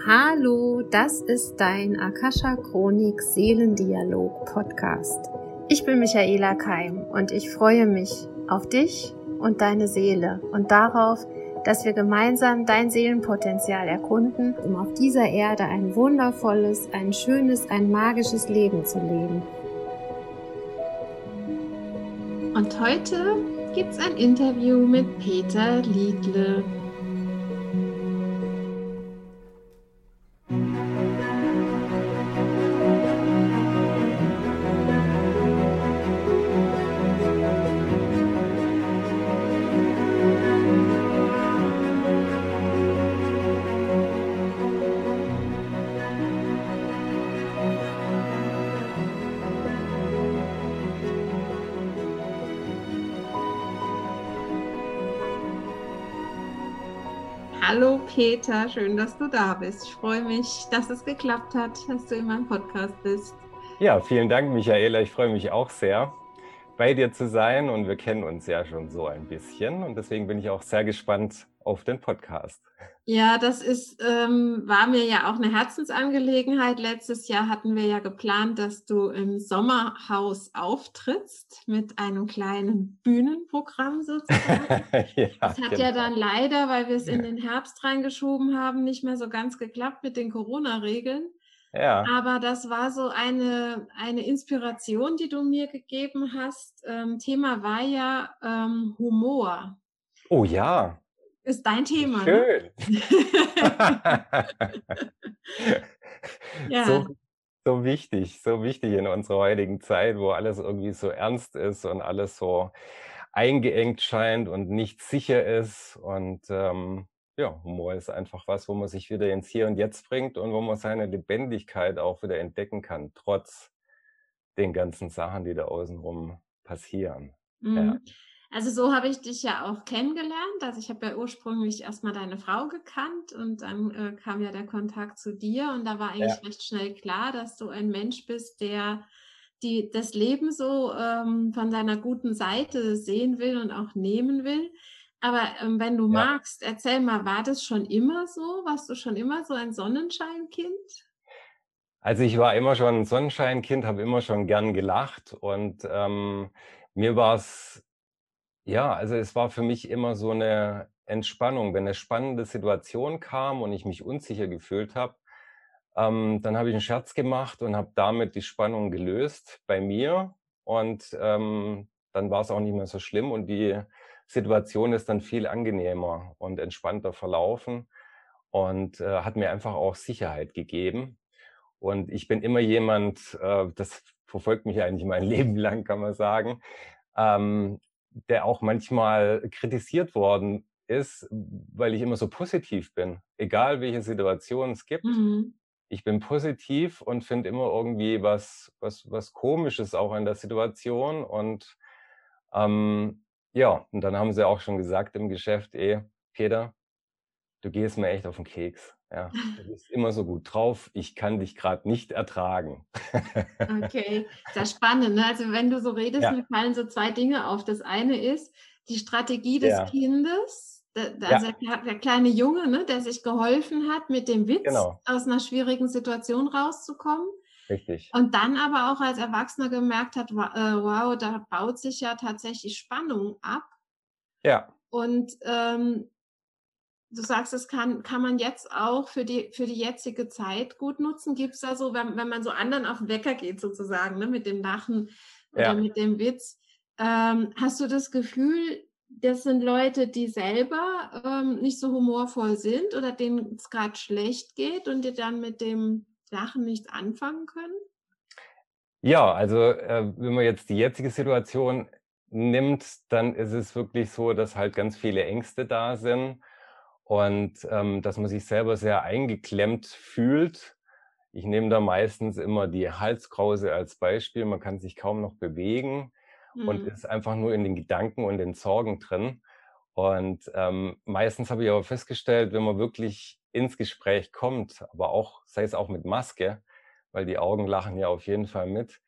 Hallo, das ist dein Akasha Chronik Seelendialog Podcast. Ich bin Michaela Keim und ich freue mich auf dich und deine Seele und darauf, dass wir gemeinsam dein Seelenpotenzial erkunden, um auf dieser Erde ein wundervolles, ein schönes, ein magisches Leben zu leben. Und heute gibt's ein Interview mit Peter Liedle. Peter, schön, dass du da bist. Ich freue mich, dass es geklappt hat, dass du in meinem Podcast bist. Ja, vielen Dank, Michaela. Ich freue mich auch sehr, bei dir zu sein und wir kennen uns ja schon so ein bisschen und deswegen bin ich auch sehr gespannt auf den Podcast. Ja, das ist, ähm, war mir ja auch eine Herzensangelegenheit. Letztes Jahr hatten wir ja geplant, dass du im Sommerhaus auftrittst mit einem kleinen Bühnenprogramm sozusagen. ja, das hat genau. ja dann leider, weil wir es in den Herbst reingeschoben haben, nicht mehr so ganz geklappt mit den Corona-Regeln. Ja. Aber das war so eine, eine Inspiration, die du mir gegeben hast. Ähm, Thema war ja ähm, Humor. Oh ja, ist dein Thema. Ne? Schön. ja. So, so wichtig, so wichtig in unserer heutigen Zeit, wo alles irgendwie so ernst ist und alles so eingeengt scheint und nicht sicher ist. Und ähm, ja, Humor ist einfach was, wo man sich wieder ins Hier und Jetzt bringt und wo man seine Lebendigkeit auch wieder entdecken kann, trotz den ganzen Sachen, die da außenrum passieren. Mhm. Ja. Also so habe ich dich ja auch kennengelernt. Also ich habe ja ursprünglich erstmal deine Frau gekannt und dann äh, kam ja der Kontakt zu dir und da war eigentlich ja. recht schnell klar, dass du ein Mensch bist, der die das Leben so ähm, von seiner guten Seite sehen will und auch nehmen will. Aber ähm, wenn du ja. magst, erzähl mal, war das schon immer so? Warst du schon immer so ein Sonnenscheinkind? Also ich war immer schon ein Sonnenscheinkind, habe immer schon gern gelacht und ähm, mir war es ja, also es war für mich immer so eine Entspannung. Wenn eine spannende Situation kam und ich mich unsicher gefühlt habe, ähm, dann habe ich einen Scherz gemacht und habe damit die Spannung gelöst bei mir. Und ähm, dann war es auch nicht mehr so schlimm und die Situation ist dann viel angenehmer und entspannter verlaufen und äh, hat mir einfach auch Sicherheit gegeben. Und ich bin immer jemand, äh, das verfolgt mich eigentlich mein Leben lang, kann man sagen. Ähm, der auch manchmal kritisiert worden ist, weil ich immer so positiv bin. Egal welche Situation es gibt. Mhm. Ich bin positiv und finde immer irgendwie was, was, was Komisches auch in der Situation. Und ähm, ja, und dann haben sie auch schon gesagt im Geschäft, eh, Peter, du gehst mir echt auf den Keks. Ja, du bist immer so gut drauf. Ich kann dich gerade nicht ertragen. okay, sehr spannend. Ne? Also wenn du so redest, ja. mir fallen so zwei Dinge auf. Das eine ist die Strategie des ja. Kindes, der, also ja. der, kleine Junge, ne, der sich geholfen hat, mit dem Witz genau. aus einer schwierigen Situation rauszukommen. Richtig. Und dann aber auch als Erwachsener gemerkt hat, wow, äh, da baut sich ja tatsächlich Spannung ab. Ja. Und ähm, du sagst, das kann, kann man jetzt auch für die, für die jetzige Zeit gut nutzen. Gibt es da so, wenn, wenn man so anderen auf den Wecker geht, sozusagen, ne, mit dem Lachen oder ja. mit dem Witz, ähm, hast du das Gefühl, das sind Leute, die selber ähm, nicht so humorvoll sind oder denen es gerade schlecht geht und die dann mit dem Lachen nichts anfangen können? Ja, also äh, wenn man jetzt die jetzige Situation nimmt, dann ist es wirklich so, dass halt ganz viele Ängste da sind und ähm, dass man sich selber sehr eingeklemmt fühlt. Ich nehme da meistens immer die Halskrause als Beispiel. Man kann sich kaum noch bewegen mhm. und ist einfach nur in den Gedanken und den Sorgen drin. Und ähm, meistens habe ich aber festgestellt, wenn man wirklich ins Gespräch kommt, aber auch, sei es auch mit Maske, weil die Augen lachen ja auf jeden Fall mit.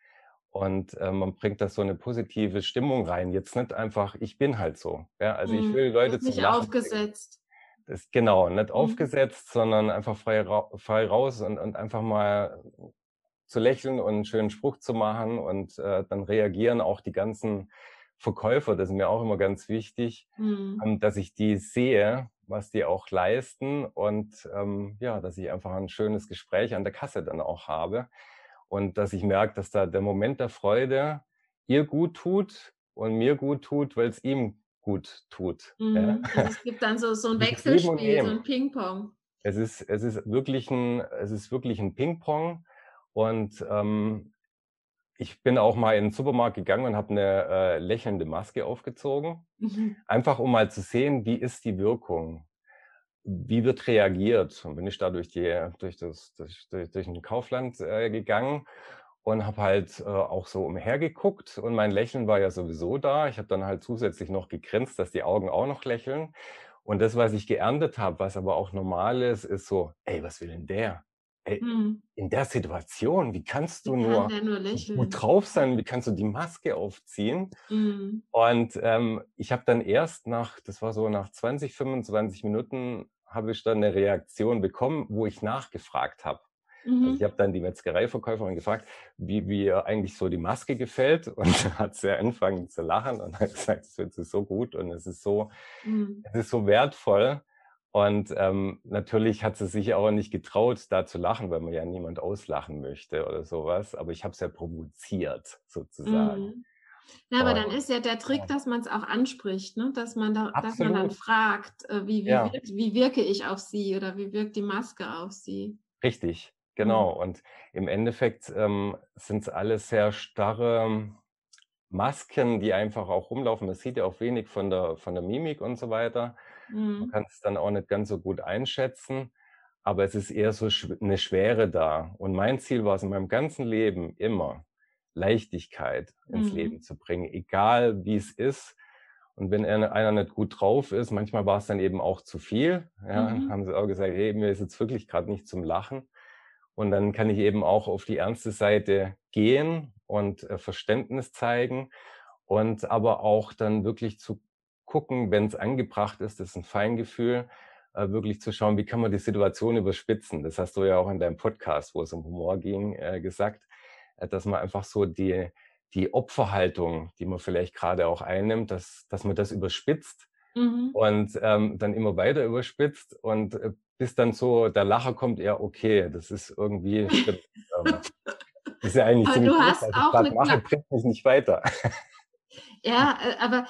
Und äh, man bringt da so eine positive Stimmung rein. Jetzt nicht einfach, ich bin halt so. Ja? Also mhm. ich will Leute zum Lachen aufgesetzt. Das, genau, nicht Mhm. aufgesetzt, sondern einfach frei, ra frei raus und, und einfach mal zu lächeln und einen schönen Spruch zu machen und äh, dann reagieren auch die ganzen Verkäufer, das ist mir auch immer ganz wichtig, Mhm. ähm, dass ich die sehe, was die auch leisten und ähm, ja, dass ich einfach ein schönes Gespräch an der Kasse dann auch habe und dass ich merke, dass da der Moment der Freude ihr gut tut und mir gut tut, weil es ihm gut tut. Ja? Mhm. Also es gibt dann so, so ein Wechselspiel, so ein Ping-Pong. Es ist, es ist wirklich ein, es ist wirklich ein Ping-Pong und ähm, ich bin auch mal in den Supermarkt gegangen und habe eine äh, lächelnde Maske aufgezogen, Mhm. einfach um mal zu sehen, wie ist die Wirkung, wie wird reagiert. Und bin ich da durch die, durch das, durch, durch, durch ein Kaufland äh, gegangen und habe halt äh, auch so umhergeguckt und mein Lächeln war ja sowieso da. Ich habe dann halt zusätzlich noch gegrinst, dass die Augen auch noch lächeln. Und das, was ich geerntet habe, was aber auch normal ist, ist so, ey, was will denn der? Ey, Mhm. in der Situation, wie kannst Wie du kann nur der nur gut drauf sein? Wie kannst du die Maske aufziehen? Mhm. Und ähm, ich habe dann erst nach, das war so nach 20, 25 Minuten, habe ich dann eine Reaktion bekommen, wo ich nachgefragt habe. Also ich Mhm. habe dann die Metzgereiverkäuferin gefragt, wie, wie ihr eigentlich so die Maske gefällt. Und hat sie angefangen zu lachen und hat gesagt, es wird so gut und es ist so, Mhm. es ist so wertvoll. Und ähm, natürlich hat sie sich auch nicht getraut, da zu lachen, weil man ja niemand auslachen möchte oder sowas. Aber ich habe es ja provoziert, sozusagen. Mhm. Ja, aber dann ist ja der Trick, dass man es auch anspricht, ne? Dass man da dass man dann fragt, äh, wie wie ja, wirkt wie wirke ich auf sie oder wie wirkt die Maske auf sie? richtig, Mhm. genau. Und im Endeffekt ähm, sind es alles sehr starre Masken, die einfach auch rumlaufen. Man sieht ja auch wenig von der, von der Mimik und so weiter. Man Mhm. kann es dann auch nicht ganz so gut einschätzen, aber es ist eher so eine Schwere da. Und mein Ziel war es in meinem ganzen Leben immer, Leichtigkeit ins Mhm. Leben zu bringen, egal wie es ist. Und wenn einer nicht gut drauf ist, manchmal war es dann eben auch zu viel. Ja, dann Mhm. haben sie auch gesagt, hey, mir ist jetzt wirklich gerade nicht zum Lachen. Und dann kann ich eben auch auf die ernste Seite gehen und äh, Verständnis zeigen und aber auch dann wirklich zu gucken, wenn es angebracht ist, das ist ein Feingefühl, äh, wirklich zu schauen, wie kann man die Situation überspitzen. Das hast du ja auch in deinem Podcast, wo es um Humor ging, äh, gesagt, äh, dass man einfach so die, die Opferhaltung, die man vielleicht gerade auch einnimmt, dass, dass man das überspitzt Mhm. und ähm, dann immer weiter überspitzt und äh, bis dann so der Lacher kommt, ja, okay, das ist irgendwie. Ähm, ist ja eigentlich Aber ziemlich du gut, hast was ich auch eine mache, bringt mich nicht weiter. Ja, äh, aber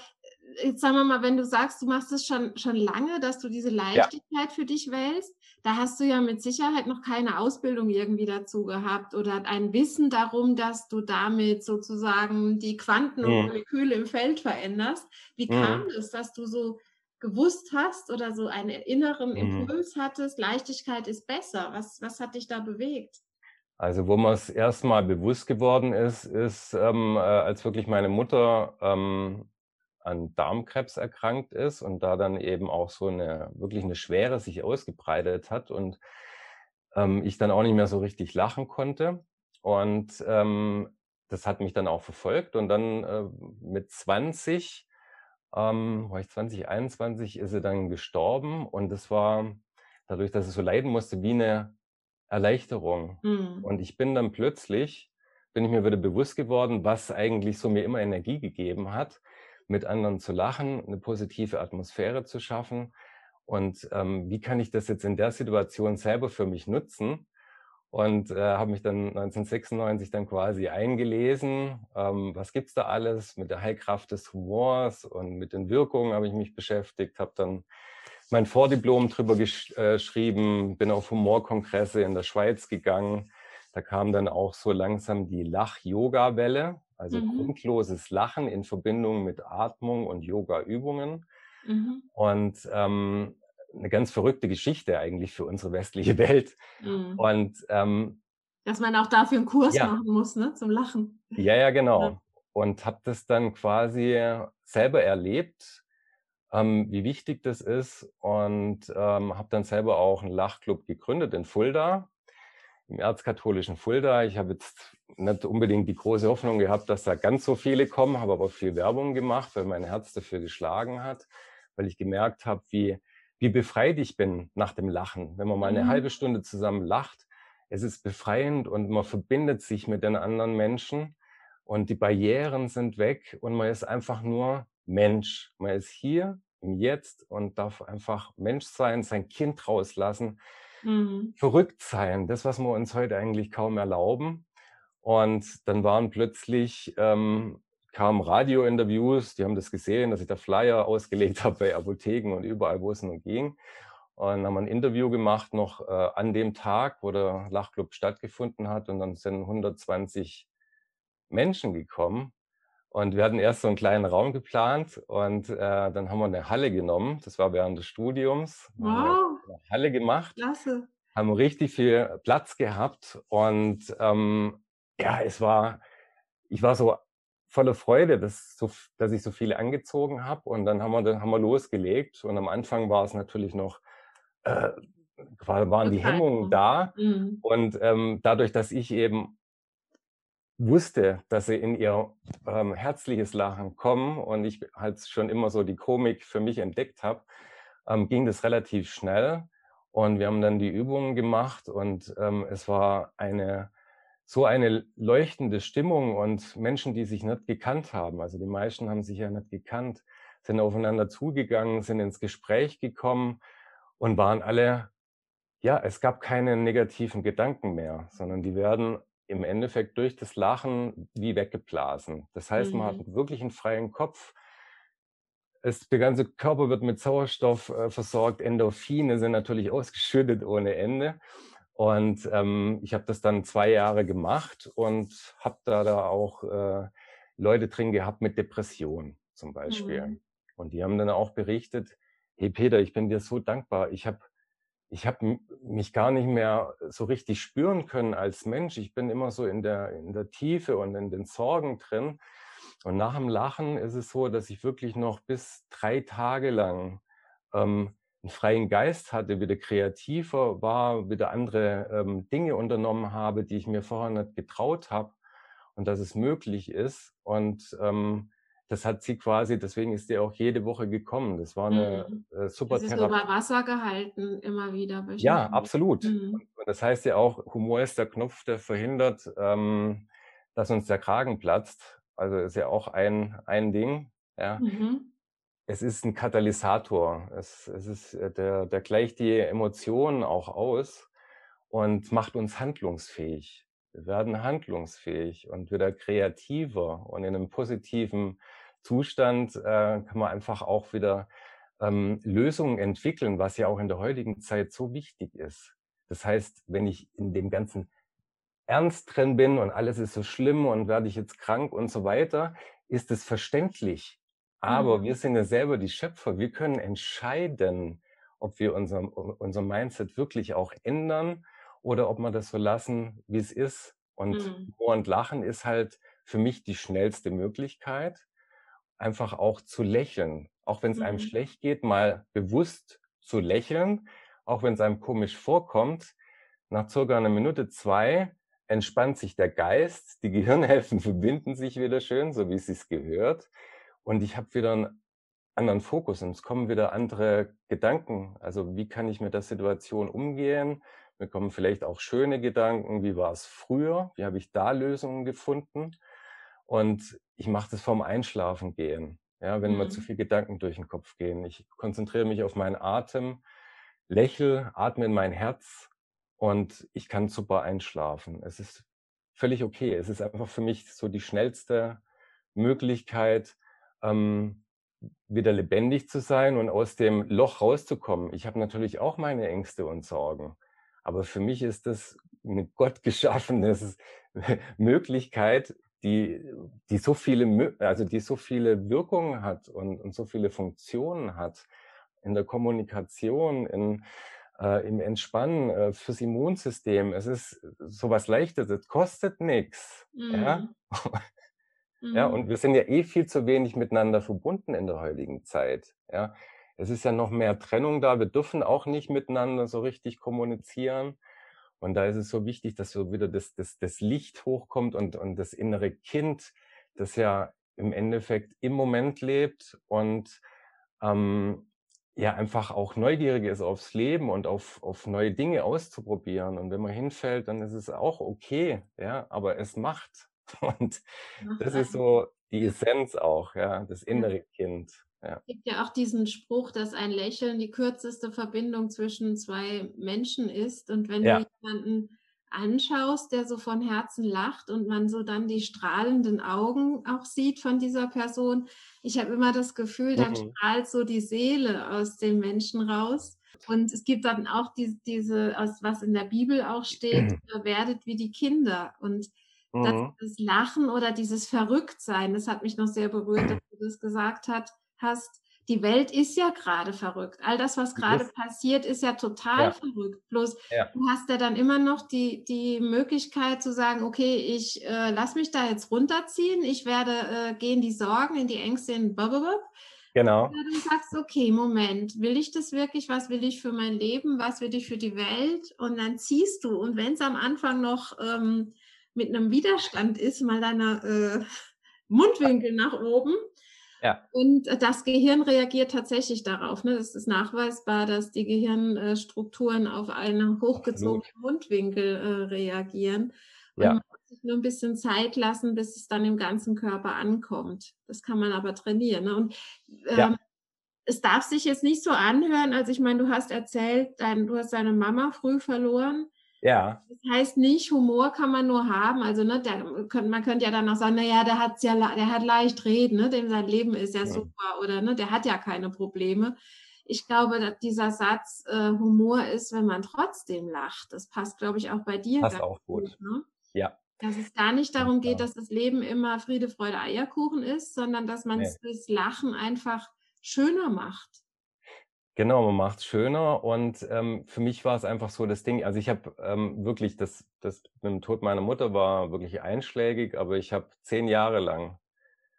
äh, jetzt sagen wir mal, wenn du sagst, du machst es schon schon lange, dass du diese Ja, Leichtigkeit für dich wählst, da hast du ja mit Sicherheit noch keine Ausbildung irgendwie dazu gehabt oder ein Wissen darum, dass du damit sozusagen die Quanten und mhm. Moleküle im Feld veränderst. Wie kam Mhm. es, dass du so gewusst hast oder so einen inneren Mhm. Impuls hattest, Leichtigkeit ist besser? Was was hat dich da bewegt? Also, wo mir es erst mal bewusst geworden ist, ist, ähm, äh, als wirklich meine Mutter ähm, an Darmkrebs erkrankt ist und da dann eben auch so eine wirklich eine Schwere sich ausgebreitet hat und ähm, ich dann auch nicht mehr so richtig lachen konnte. Und ähm, das hat mich dann auch verfolgt. Und dann äh, mit 20, ähm, war ich 20, 21, ist sie dann gestorben. Und das war dadurch, dass ich so leiden musste, wie eine Erleichterung. Mhm. Und ich bin dann plötzlich, bin ich mir wieder bewusst geworden, was eigentlich so mir immer Energie gegeben hat, mit anderen zu lachen, eine positive Atmosphäre zu schaffen. Und ähm, wie kann ich das jetzt in der Situation selber für mich nutzen? Und äh, habe mich dann 1996 dann quasi eingelesen, ähm, was gibt's da alles mit der Heilkraft des Humors und mit den Wirkungen habe ich mich beschäftigt, habe dann mein Vordiplom drüber gesch äh, geschrieben, bin auf Humorkongresse in der Schweiz gegangen. Da kam dann auch so langsam die Lach-Yoga-Welle, also Mhm. grundloses Lachen in Verbindung mit Atmung und Yoga-Übungen. Mhm. Und ähm, eine ganz verrückte Geschichte eigentlich für unsere westliche Welt. Mhm. Und ähm, Dass man auch dafür 'n Kurs ja, machen muss, ne, zum Lachen. ja, ja, Ja. genau. Und habe das dann quasi selber erlebt, ähm, wie wichtig das ist und ähm, habe dann selber auch einen Lachclub gegründet in Fulda, im erzkatholischen Fulda. Ich habe jetzt nicht unbedingt die große Hoffnung gehabt, dass da ganz so viele kommen, habe aber viel Werbung gemacht, weil mein Herz dafür geschlagen hat, weil ich gemerkt habe, wie, wie befreit ich bin nach dem Lachen. Wenn man mal eine mhm. halbe Stunde zusammen lacht, es ist befreiend und man verbindet sich mit den anderen Menschen und die Barrieren sind weg und man ist einfach nur Mensch. Man ist hier im Jetzt und darf einfach Mensch sein, sein Kind rauslassen, mhm. verrückt sein, das, was wir uns heute eigentlich kaum erlauben. Und dann waren plötzlich, ähm, kamen Radiointerviews, die haben das gesehen, dass ich da Flyer ausgelegt habe bei Apotheken und überall, wo es nur ging. Und haben ein Interview gemacht noch äh, an dem Tag, wo der Lachclub stattgefunden hat. Und dann sind 120 Menschen gekommen. Und wir hatten erst so einen kleinen Raum geplant und äh, dann haben wir eine Halle genommen. Das war während des Studiums. Wow. Halle gemacht. Klasse. Haben richtig viel Platz gehabt und ähm, ja, es war, ich war so voller Freude, dass, so, dass ich so viele angezogen habe. Und dann haben wir, dann haben wir losgelegt. Und am Anfang war es natürlich noch, äh, waren die Hemmungen da. Mhm. Und ähm, dadurch, dass ich eben wusste, dass sie in ihr ähm, herzliches Lachen kommen und ich halt schon immer so die Komik für mich entdeckt habe, ähm, ging das relativ schnell. Und wir haben dann die Übungen gemacht und ähm, es war eine so eine leuchtende Stimmung und Menschen, die sich nicht gekannt haben. Also die meisten haben sich ja nicht gekannt, sind aufeinander zugegangen, sind ins Gespräch gekommen und waren alle, ja, es gab keine negativen Gedanken mehr, sondern die werden im Endeffekt durch das Lachen wie weggeblasen. Das heißt, mhm. man hat mhm. wirklich einen freien Kopf. Es, der ganze Körper wird mit Sauerstoff äh, versorgt, Endorphine sind natürlich ausgeschüttet ohne Ende. Und ähm, ich habe das dann zwei Jahre gemacht und habe da, da auch äh, Leute drin gehabt mit Depression zum Beispiel. Mhm. Und die haben dann auch berichtet, hey Peter, ich bin dir so dankbar. Ich habe ich hab mich gar nicht mehr so richtig spüren können als Mensch. Ich bin immer so in der, in der Tiefe und in den Sorgen drin. Und nach dem Lachen ist es so, dass ich wirklich noch bis drei Tage lang ähm, einen freien Geist hatte, wieder kreativer war, wieder andere ähm, Dinge unternommen habe, die ich mir vorher nicht getraut habe und dass es möglich ist. Und ähm, das hat sie quasi, deswegen ist sie auch jede Woche gekommen. Das war eine mhm. äh, super Sie ist bei Wasser gehalten, immer wieder. Ja, absolut. Mhm. Und das heißt ja auch, Humor ist der Knopf, der verhindert, ähm, dass uns der Kragen platzt. Also ist ja auch ein, ein Ding. Ja. Mhm es ist ein Katalysator. Es, es ist, äh, der, der gleicht die Emotionen auch aus und macht uns handlungsfähig. Wir werden handlungsfähig und wieder kreativer und in einem positiven Zustand äh, kann man einfach auch wieder ähm, Lösungen entwickeln, was ja auch in der heutigen Zeit so wichtig ist. Das heißt, wenn ich in dem ganzen Ernst drin bin und alles ist so schlimm und werde ich jetzt krank und so weiter, ist es verständlich, aber mhm. wir sind ja selber die Schöpfer. Wir können entscheiden, ob wir unser, unser Mindset wirklich auch ändern oder ob wir das so lassen, wie es ist. Und mhm. Und Lachen ist halt für mich die schnellste Möglichkeit, einfach auch zu lächeln. Auch wenn es mhm. einem schlecht geht, mal bewusst zu lächeln, auch wenn es einem komisch vorkommt. Nach circa einer Minute, zwei entspannt sich der Geist, die Gehirnhälften verbinden sich wieder schön, so wie es sich gehört. Und ich habe wieder einen anderen Fokus und es kommen wieder andere Gedanken. Also wie kann ich mit der Situation umgehen? Mir kommen vielleicht auch schöne Gedanken. Wie war es früher? Wie habe ich da Lösungen gefunden? Und ich mache das vorm Einschlafen gehen. Ja, wenn mhm. mir zu mhm. viele Gedanken durch den Kopf gehen. Ich konzentriere mich auf meinen Atem, lächel, atme in mein Herz und ich kann super einschlafen. Es ist völlig okay. Es ist einfach für mich so die schnellste Möglichkeit, ähm, wieder lebendig zu sein und aus dem Loch rauszukommen. Ich habe natürlich auch meine Ängste und Sorgen, aber für mich ist das eine gottgeschaffene Möglichkeit, die, die so viele, also die so viele Wirkungen hat und, und so viele Funktionen hat in der Kommunikation, in, äh, im Entspannen, äh, fürs Immunsystem. Es ist sowas Leichtes, es kostet nichts. Mhm. Ja? Ja, mhm. und wir sind ja eh viel zu wenig miteinander verbunden in der heutigen Zeit. Ja, es ist ja noch mehr Trennung da. Wir dürfen auch nicht miteinander so richtig kommunizieren. Und da ist es so wichtig, dass so wieder das, das, das Licht hochkommt und, und das innere Kind, das ja im Endeffekt im Moment lebt und ähm, ja einfach auch neugierig ist aufs Leben und auf, auf neue Dinge auszuprobieren. Und wenn man hinfällt, dann ist es auch okay, ja, aber es macht. Und das ist so die Essenz auch, ja, das innere Kind. Ja. Es gibt ja auch diesen Spruch, dass ein Lächeln die kürzeste Verbindung zwischen zwei Menschen ist. Und wenn ja. du jemanden anschaust, der so von Herzen lacht und man so dann die strahlenden Augen auch sieht von dieser Person. Ich habe immer das Gefühl, dann mhm. strahlt so die Seele aus dem Menschen raus. Und es gibt dann auch die, diese, was in der Bibel auch steht, mhm. werdet wie die Kinder. Und mhm. das, Lachen oder dieses Verrücktsein, das hat mich noch sehr berührt, dass du das gesagt hat, hast die Welt ist ja gerade verrückt. All das, was gerade passiert, ist ja total ja. verrückt. Bloß ja. du hast ja dann immer noch die, die Möglichkeit zu sagen, okay, ich äh, lass mich da jetzt runterziehen, ich werde äh, gehen die Sorgen, in die Ängste, in blablabla. Genau. Oder du sagst, okay, Moment, will ich das wirklich? Was will ich für mein Leben? Was will ich für die Welt? Und dann ziehst du. Und wenn es am Anfang noch ähm, mit einem Widerstand ist, mal deiner äh, Mundwinkel nach oben, ja. Und äh, das Gehirn reagiert tatsächlich darauf. Ne? Es ist nachweisbar, dass die Gehirnstrukturen auf einen hochgezogenen Mundwinkel äh, reagieren. Und ja. man muss sich nur ein bisschen Zeit lassen, bis es dann im ganzen Körper ankommt. Das kann man aber trainieren. Ne? Und ähm, ja. es darf sich jetzt nicht so anhören, also ich meine, du hast erzählt, dein, du hast deine Mama früh verloren. Ja. Das heißt nicht, Humor kann man nur haben. Also ne, der, man könnte ja dann auch sagen, naja, der hat ja, der hat leicht reden, ne, dem sein Leben ist ja, super oder ne, der hat ja keine Probleme. Ich glaube, dass dieser Satz äh, Humor ist, wenn man trotzdem lacht. Das passt, glaube ich, auch bei dir. Passt auch gut. gut ne? Ja. Dass es gar nicht darum geht, dass das Leben immer Friede, Freude, Eierkuchen ist, sondern dass man nee. durchs Lachen einfach schöner macht. Genau, man macht es schöner und ähm, für mich war es einfach so das Ding, also ich habe ähm, wirklich, das, das mit dem Tod meiner Mutter war wirklich einschlägig, aber ich habe zehn Jahre lang,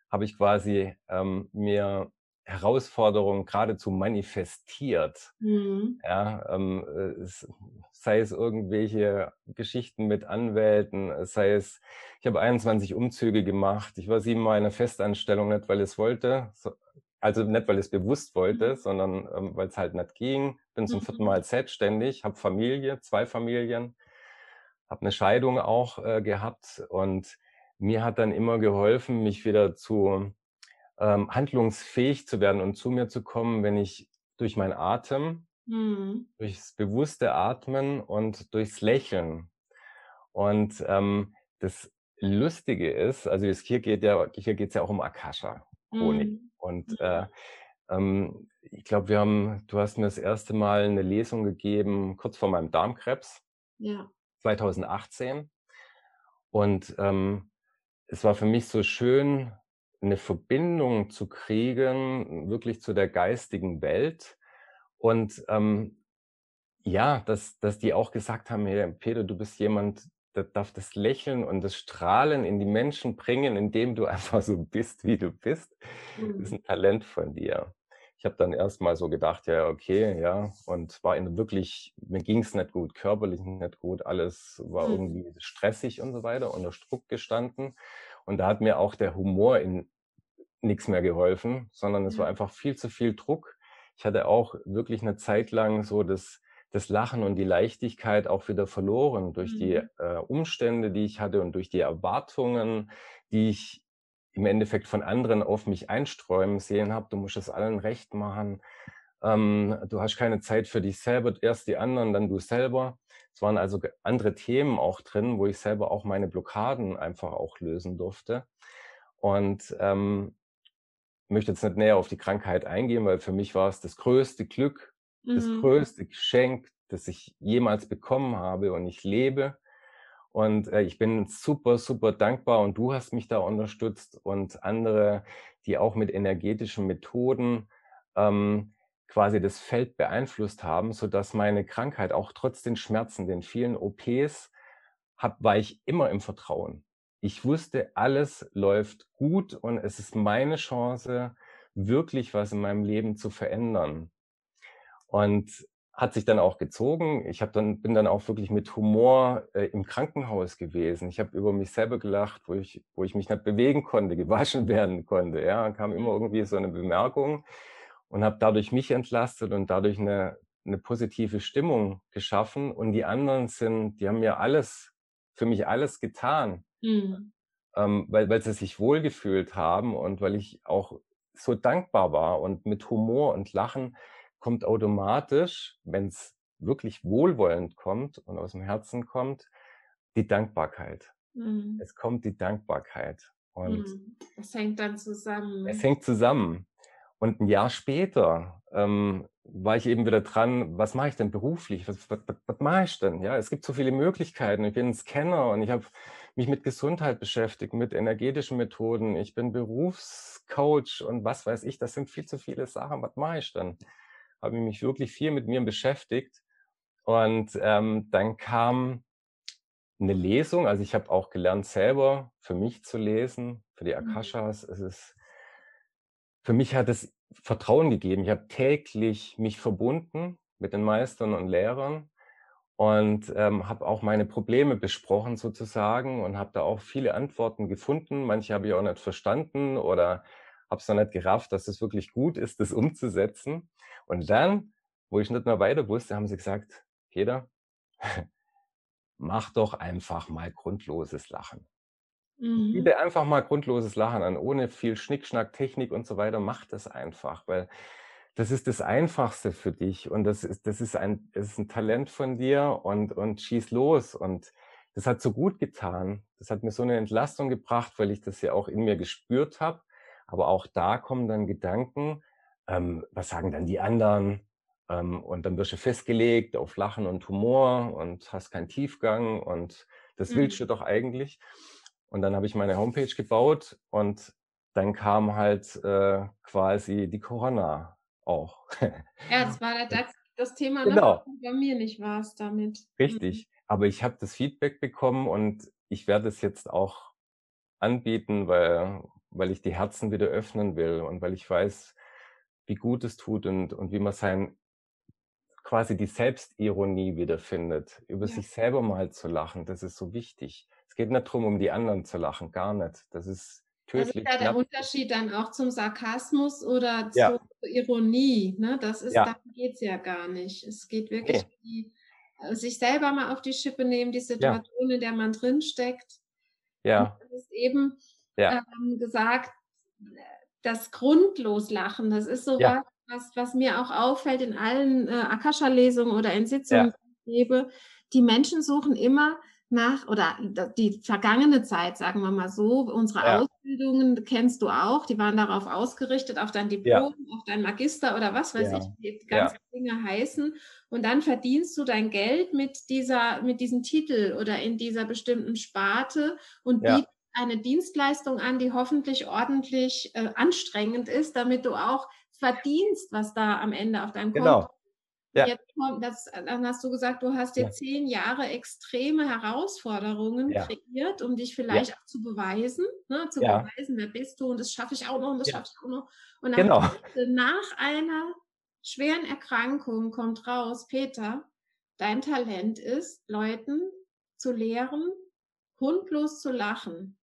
habe ich quasi ähm, mir Herausforderungen geradezu manifestiert. Mhm. Ja, ähm, es, sei es irgendwelche Geschichten mit Anwälten, sei es, ich habe 21 Umzüge gemacht, ich war siebenmal in einer Festanstellung, nicht weil es wollte, so, also nicht, weil ich es bewusst wollte, mhm. sondern ähm, weil es halt nicht ging. Bin zum vierten mhm. Mal selbstständig, habe Familie, zwei Familien, habe eine Scheidung auch äh, gehabt und mir hat dann immer geholfen, mich wieder zu ähm, handlungsfähig zu werden und zu mir zu kommen, wenn ich durch meinen Atem, mhm. durchs bewusste Atmen und durchs Lächeln. Und ähm, das Lustige ist, also hier geht ja, hier geht es ja auch um Akasha, Chronik. Mhm. Und mhm. äh, ähm, ich glaube, wir haben, du hast mir das erste Mal eine Lesung gegeben, kurz vor meinem Darmkrebs. Ja. 2018. Und ähm, es war für mich so schön, eine Verbindung zu kriegen, wirklich zu der geistigen Welt. Und ähm, ja, dass, dass die auch gesagt haben, hey, Peter, du bist jemand, darf das Lächeln und das Strahlen in die Menschen bringen, indem du einfach so bist, wie du bist. Das ist mhm. ein Talent von dir. Ich habe dann erstmal so gedacht, ja, okay, ja, und war in wirklich, mir ging es nicht gut, körperlich nicht gut, alles war mhm. irgendwie stressig und so weiter, unter Druck gestanden. Und da hat mir auch der Humor in nichts mehr geholfen, sondern es war einfach viel zu viel Druck. Ich hatte auch wirklich eine Zeit lang so das, das Lachen und die Leichtigkeit auch wieder verloren durch mhm. die äh, Umstände, die ich hatte und durch die Erwartungen, die ich im Endeffekt von anderen auf mich einsträumen sehen habe. Du musst es allen recht machen. Ähm, du hast keine Zeit für dich selber, erst die anderen, dann du selber. Es waren also andere Themen auch drin, wo ich selber auch meine Blockaden einfach auch lösen durfte. Und ähm, möchte jetzt nicht näher auf die Krankheit eingehen, weil für mich war es das größte Glück, das mhm. größte Geschenk, das ich jemals bekommen habe und ich lebe. Und äh, ich bin super, super dankbar und du hast mich da unterstützt und andere, die auch mit energetischen Methoden ähm, quasi das Feld beeinflusst haben, sodass meine Krankheit auch trotz den Schmerzen, den vielen OPs, hab, war ich immer im Vertrauen. Ich wusste, alles läuft gut und es ist meine Chance, wirklich was in meinem Leben zu verändern. Und hat sich dann auch gezogen. Ich habe dann bin dann auch wirklich mit Humor äh, im Krankenhaus gewesen. Ich habe über mich selber gelacht, wo ich wo ich mich nicht bewegen konnte, gewaschen werden konnte. Ja, kam immer irgendwie so eine Bemerkung und habe dadurch mich entlastet und dadurch eine, eine positive Stimmung geschaffen. Und die anderen sind, die haben mir alles, für mich alles getan, mhm. ähm, weil, weil sie sich wohlgefühlt haben und weil ich auch so dankbar war. Und mit Humor und Lachen kommt automatisch, wenn es wirklich wohlwollend kommt und aus dem Herzen kommt, die Dankbarkeit. Mhm. Es kommt die Dankbarkeit. Und mhm. es hängt dann zusammen. Es hängt zusammen. Und ein Jahr später ähm, war ich eben wieder dran, was mache ich denn beruflich? Was, was, was, was mache ich denn? Ja, es gibt so viele Möglichkeiten. Ich bin ein Scanner und ich habe mich mit Gesundheit beschäftigt, mit energetischen Methoden. Ich bin Berufscoach und was weiß ich. Das sind viel zu viele Sachen. Was mache ich denn? Habe ich mich wirklich viel mit mir beschäftigt. Und ähm, dann kam eine Lesung. Also ich habe auch gelernt, selber für mich zu lesen, für die mhm. Akashas. Es ist, für mich hat es Vertrauen gegeben. Ich habe täglich mich verbunden mit den Meistern und Lehrern und ähm, habe auch meine Probleme besprochen sozusagen und habe da auch viele Antworten gefunden. Manche habe ich auch nicht verstanden oder habe es noch nicht gerafft, dass es wirklich gut ist, das umzusetzen. Und dann, wo ich nicht mehr weiter wusste, haben sie gesagt, Peter, mach doch einfach mal grundloses Lachen. Mhm. Biete einfach mal grundloses Lachen an, ohne viel Schnickschnack, Technik und so weiter. Mach das einfach, weil das ist das Einfachste für dich und das ist, das ist ein, das ist ein Talent von dir und, und schieß los. Und das hat so gut getan. Das hat mir so eine Entlastung gebracht, weil ich das ja auch in mir gespürt habe. Aber auch da kommen dann Gedanken, ähm, was sagen dann die anderen? Ähm, und dann wirst du festgelegt auf Lachen und Humor und hast keinen Tiefgang und das mhm. willst du doch eigentlich. Und dann habe ich meine Homepage gebaut und dann kam halt äh, quasi die Corona auch. Ja, das war das, das Thema, genau. bei mir nicht war es damit. Richtig. Mhm. Aber ich habe das Feedback bekommen und ich werde es jetzt auch anbieten, weil, weil ich die Herzen wieder öffnen will und weil ich weiß, wie gut es tut und, und wie man sein quasi die Selbstironie wiederfindet, über ja. sich selber mal zu lachen. Das ist so wichtig. Es geht nicht darum, um die anderen zu lachen, gar nicht. Das ist tödlich. Also ist da der Unterschied dann auch zum Sarkasmus oder ja. zur Ironie? Ne? Das ist, ja. darum geht es ja gar nicht. Es geht wirklich nee. die, äh, sich selber mal auf die Schippe nehmen, die Situation, ja. in der man drinsteckt. Ja. Und das ist eben ja. ähm, gesagt, das Grundloslachen, das ist so ja. was, was mir auch auffällt in allen äh, Akasha-Lesungen oder in Sitzungen, die ich gebe. Die Menschen suchen immer nach oder die vergangene Zeit, sagen wir mal so, unsere ja. Ausbildungen kennst du auch, die waren darauf ausgerichtet, auf dein Diplom, ja. auf dein Magister oder was weiß ja. ich, die ganzen Dinge heißen. Und dann verdienst du dein Geld mit dieser, mit diesem Titel oder in dieser bestimmten Sparte und bietest eine Dienstleistung an, die hoffentlich ordentlich äh, anstrengend ist, damit du auch verdienst, was da am Ende auf deinem genau. Konto ja. Jetzt kommt, das, dann hast du gesagt, du hast dir ja. zehn Jahre extreme Herausforderungen ja. kreiert, um dich vielleicht ja. auch zu beweisen, ne, zu beweisen, wer bist du und das schaffe ich auch noch und das schaffe ich auch noch. Und dann genau. nach einer schweren Erkrankung kommt raus, Peter, dein Talent ist, Leuten zu lehren, hundlos zu lachen.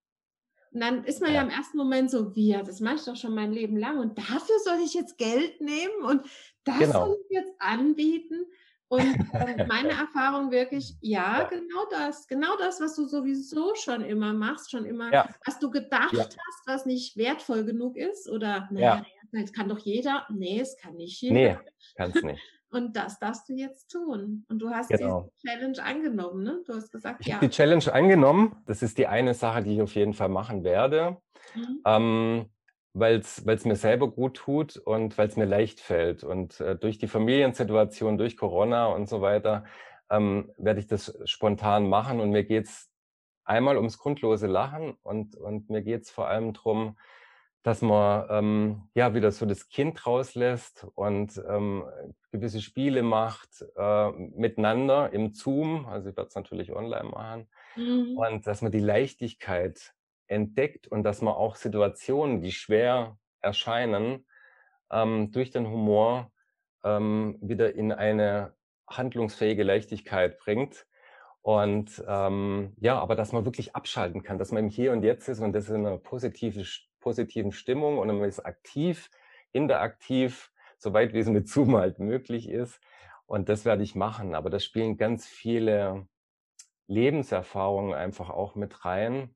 Und dann ist man ja. ja. im ersten Moment so, wie, das mache ich doch schon mein Leben lang und dafür soll ich jetzt Geld nehmen und das genau. soll ich jetzt anbieten. Und äh, meine Erfahrung wirklich, ja, ja, genau das, genau das, was du sowieso schon immer machst, schon immer, ja. was du gedacht ja. hast, was nicht wertvoll genug ist oder, naja, das kann doch jeder. Nee, es kann nicht jeder. Nee, kann es nicht. Und das darfst du jetzt tun. Und du hast genau. die Challenge angenommen, ne? Du hast gesagt, ich ja. habe die Challenge angenommen. Das ist die eine Sache, die ich auf jeden Fall machen werde. Mhm. Ähm, weil es mir selber gut tut und weil es mir leicht fällt. Und äh, durch die Familiensituation, durch Corona und so weiter, ähm, werde ich das spontan machen. Und mir geht's einmal ums grundlose Lachen und, und mir geht's vor allem drum dass man ähm, ja wieder so das Kind rauslässt und ähm, gewisse Spiele macht äh, miteinander im Zoom, also ich werde es natürlich online machen, mhm. und dass man die Leichtigkeit entdeckt und dass man auch Situationen, die schwer erscheinen, ähm, durch den Humor ähm, wieder in eine handlungsfähige Leichtigkeit bringt. Und ähm, ja, aber dass man wirklich abschalten kann, dass man im Hier und Jetzt ist und das in einer positive positiven Stimmung und man ist aktiv, interaktiv, so weit wie es mit Zoom halt möglich ist. Und das werde ich machen. Aber da spielen ganz viele Lebenserfahrungen einfach auch mit rein.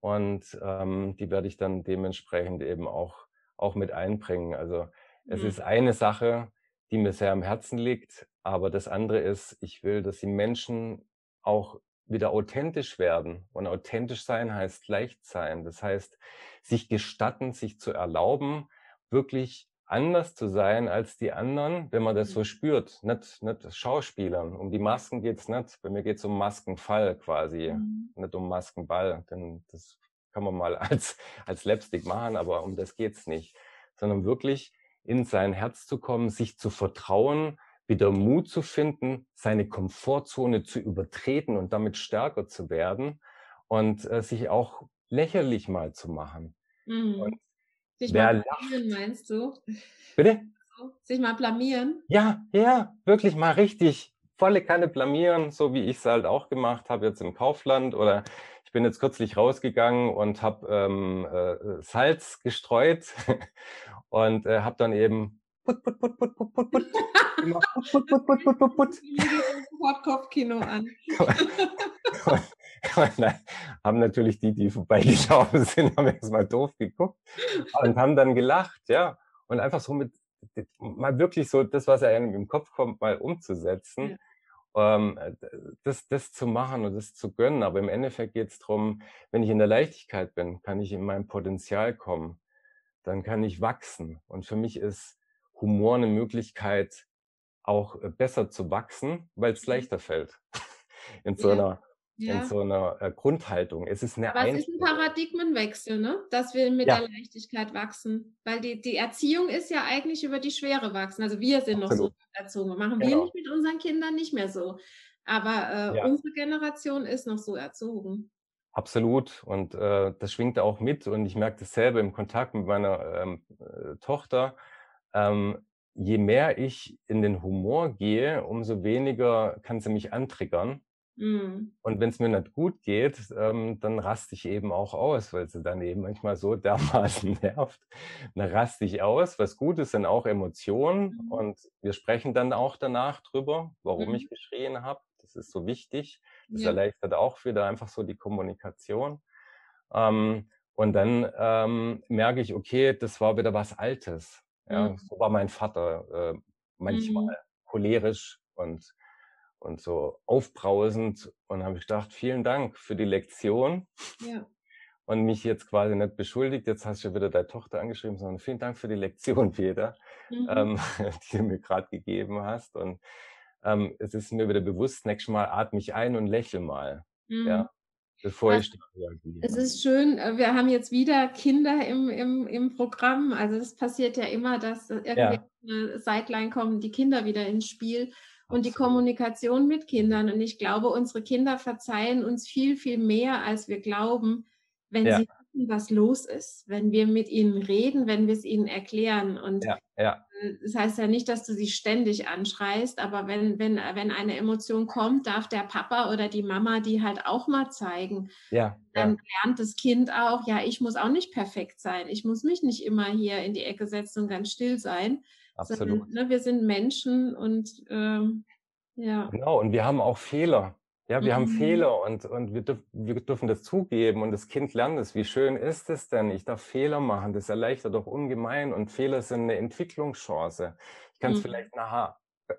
Und ähm, die werde ich dann dementsprechend eben auch, auch mit einbringen. Also es mhm. ist eine Sache, die mir sehr am Herzen liegt. Aber das andere ist, ich will, dass die Menschen auch wieder authentisch werden. Und authentisch sein heißt leicht sein. Das heißt, sich gestatten, sich zu erlauben, wirklich anders zu sein als die anderen, wenn man das so mhm. spürt. Nicht, nicht Schauspielern. Um die Masken geht's nicht. Bei mir geht's um Maskenfall quasi, mhm. nicht um Maskenball. Denn das kann man mal als, als Slapstick machen, aber um das geht's nicht. Sondern wirklich in sein Herz zu kommen, sich zu vertrauen, wieder Mut zu finden, seine Komfortzone zu übertreten und damit stärker zu werden und äh, sich auch lächerlich mal zu machen. Mhm. sich mal blamieren, lacht, meinst du? Bitte? Sich mal blamieren? Ja, ja, wirklich mal richtig volle Kanne blamieren, so wie ich es halt auch gemacht habe jetzt im Kaufland oder ich bin jetzt kürzlich rausgegangen und habe ähm, äh, Salz gestreut und äh, habe dann eben put, put, put, put, put, put, put, immer put, put, put, put, put, put, Kopfkino an. haben natürlich die, die vorbeigelaufen sind, haben erstmal doof geguckt und haben dann gelacht, ja. Und einfach so mit, mal wirklich so das, was einem im Kopf kommt, mal umzusetzen. Ja. Ähm, das, das zu machen und das zu gönnen. Aber im Endeffekt geht es darum, wenn ich in der Leichtigkeit bin, kann ich in mein Potenzial kommen. Dann kann ich wachsen. Und für mich ist Humor eine Möglichkeit, auch äh, besser zu wachsen, weil es mhm. leichter fällt. In so ja. einer, ja. in so einer äh, Grundhaltung. Es ist eine Aber es ist ein Paradigmenwechsel, ne? dass wir mit ja. der Leichtigkeit wachsen. Weil die, die Erziehung ist ja eigentlich über die Schwere wachsen. Also wir sind Absolut. noch so erzogen. Machen genau. wir nicht mit unseren Kindern nicht mehr so. Aber äh, unsere Generation ist noch so erzogen. Absolut. Und äh, das schwingt auch mit. Und ich merke das selber im Kontakt mit meiner ähm, äh, Tochter ähm, je mehr ich in den Humor gehe, umso weniger kann sie mich antriggern. Mm. Und wenn es mir nicht gut geht, ähm, dann raste ich eben auch aus, weil sie dann eben manchmal so dermaßen nervt. Dann raste ich aus. Was gut ist, sind auch Emotionen. Mm. Und wir sprechen dann auch danach drüber, warum mm. ich geschrien habe. Das ist so wichtig. Das ja. erleichtert auch wieder einfach so die Kommunikation. Ähm, und dann ähm, merke ich, okay, das war wieder was Altes. Ja, mhm. so war mein Vater äh, manchmal mhm. cholerisch und, und so aufbrausend. Und habe ich gedacht, vielen Dank für die Lektion. Ja. Und mich jetzt quasi nicht beschuldigt, jetzt hast du wieder deine Tochter angeschrieben, sondern vielen Dank für die Lektion, Peter, mhm. ähm, die du mir gerade gegeben hast. Und ähm, es ist mir wieder bewusst, nächstes Mal atme ich ein und lächle mal. Ja, bevor ich reagiere. Es ist schön, äh, wir haben jetzt wieder Kinder im, im, im Programm. Also es passiert ja immer, dass irgendwie ja. Sideline kommen, die Kinder wieder ins Spiel und die Kommunikation mit Kindern. Und ich glaube, unsere Kinder verzeihen uns viel, viel mehr, als wir glauben, wenn ja. sie wissen, was los ist, wenn wir mit ihnen reden, wenn wir es ihnen erklären. Und ja, ja. Das heißt ja nicht, dass du sie ständig anschreist, aber wenn, wenn, wenn eine Emotion kommt, darf der Papa oder die Mama die halt auch mal zeigen. Ja, Dann lernt das Kind auch, ja, ich muss auch nicht perfekt sein. Ich muss mich nicht immer hier in die Ecke setzen und ganz still sein. Absolut. Sondern, ne, wir sind Menschen und ähm, ja. Genau, und wir haben auch Fehler. Ja, wir mhm. haben Fehler und, und wir, dürf, wir dürfen das zugeben und das Kind lernt es. Wie schön ist es denn? Ich darf Fehler machen. Das erleichtert doch ungemein und Fehler sind eine Entwicklungschance. Ich kann es mhm. vielleicht nachher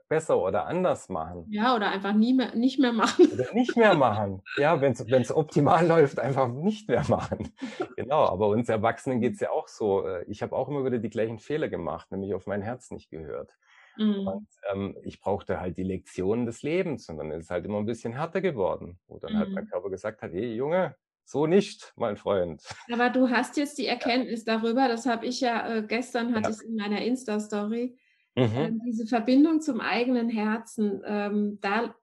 besser oder anders machen. Ja, oder einfach nie mehr, nicht mehr machen. Oder nicht mehr machen. Ja, wenn es optimal läuft, einfach nicht mehr machen. Genau, aber uns Erwachsenen geht es ja auch so. Äh, ich habe auch immer wieder die gleichen Fehler gemacht, nämlich auf mein Herz nicht gehört. Mhm. Und ähm, ich brauchte halt die Lektionen des Lebens und dann ist es halt immer ein bisschen härter geworden, wo dann mhm. halt mein mhm. Körper gesagt hat, hey Junge, so nicht, mein Freund. Aber du hast jetzt die Erkenntnis ja. darüber, das habe ich ja äh, gestern, hatte ja. ich in meiner Insta-Story, mhm. äh, diese Verbindung zum eigenen Herzen, ähm, da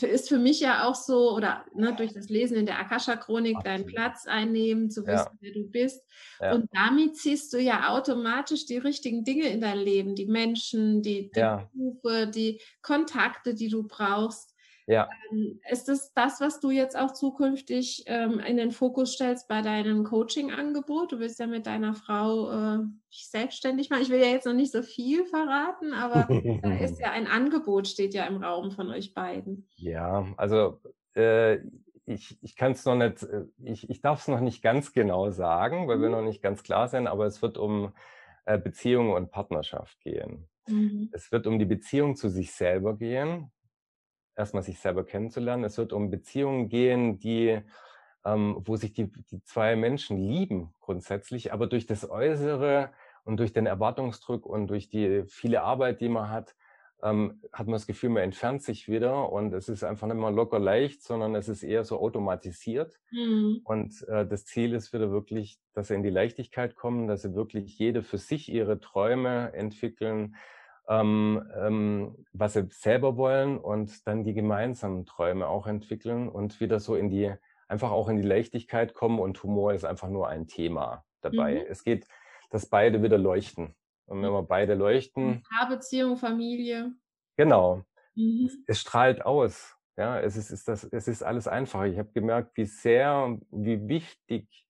ist für mich ja auch so, oder ne, durch das Lesen in der Akasha-Chronik deinen Platz einnehmen, zu wissen, ja. wer du bist. Ja. Und damit ziehst du ja automatisch die richtigen Dinge in dein Leben, die Menschen, die, die. Berufe, die Kontakte, die du brauchst. Ja. Ähm, ist es das, was du jetzt auch zukünftig ähm, in den Fokus stellst bei deinem Coaching-Angebot? Du willst ja mit deiner Frau äh, selbstständig machen. Ich will ja jetzt noch nicht so viel verraten, aber da ist ja ein Angebot, steht ja im Raum von euch beiden. Ja, also äh, ich, ich kann es noch nicht, äh, ich, ich darf es noch nicht ganz genau sagen, weil mhm. wir noch nicht ganz klar sind, aber es wird um äh, Beziehung und Partnerschaft gehen. Mhm. Es wird um die Beziehung zu sich selber gehen, erstmal sich selber kennenzulernen. Es wird um Beziehungen gehen, die, ähm, wo sich die, die zwei Menschen lieben grundsätzlich, aber durch das Äußere und durch den Erwartungsdruck und durch die viele Arbeit, die man hat, ähm, hat man das Gefühl, man entfernt sich wieder und es ist einfach nicht mehr locker leicht, sondern es ist eher so automatisiert. Mhm. Und äh, das Ziel ist wieder wirklich, dass sie in die Leichtigkeit kommen, dass sie wirklich jede für sich ihre Träume entwickeln, ähm, ähm, was sie selber wollen und dann die gemeinsamen Träume auch entwickeln und wieder so in die, einfach auch in die Leichtigkeit kommen und Humor ist einfach nur ein Thema dabei. Mhm. Es geht, dass beide wieder leuchten. Und wenn wir beide leuchten. Paarbeziehung, Familie. Genau. Mhm. Es, es, strahlt aus. Ja, es ist, ist das, es ist alles einfacher. Ich habe gemerkt, wie sehr, wie wichtig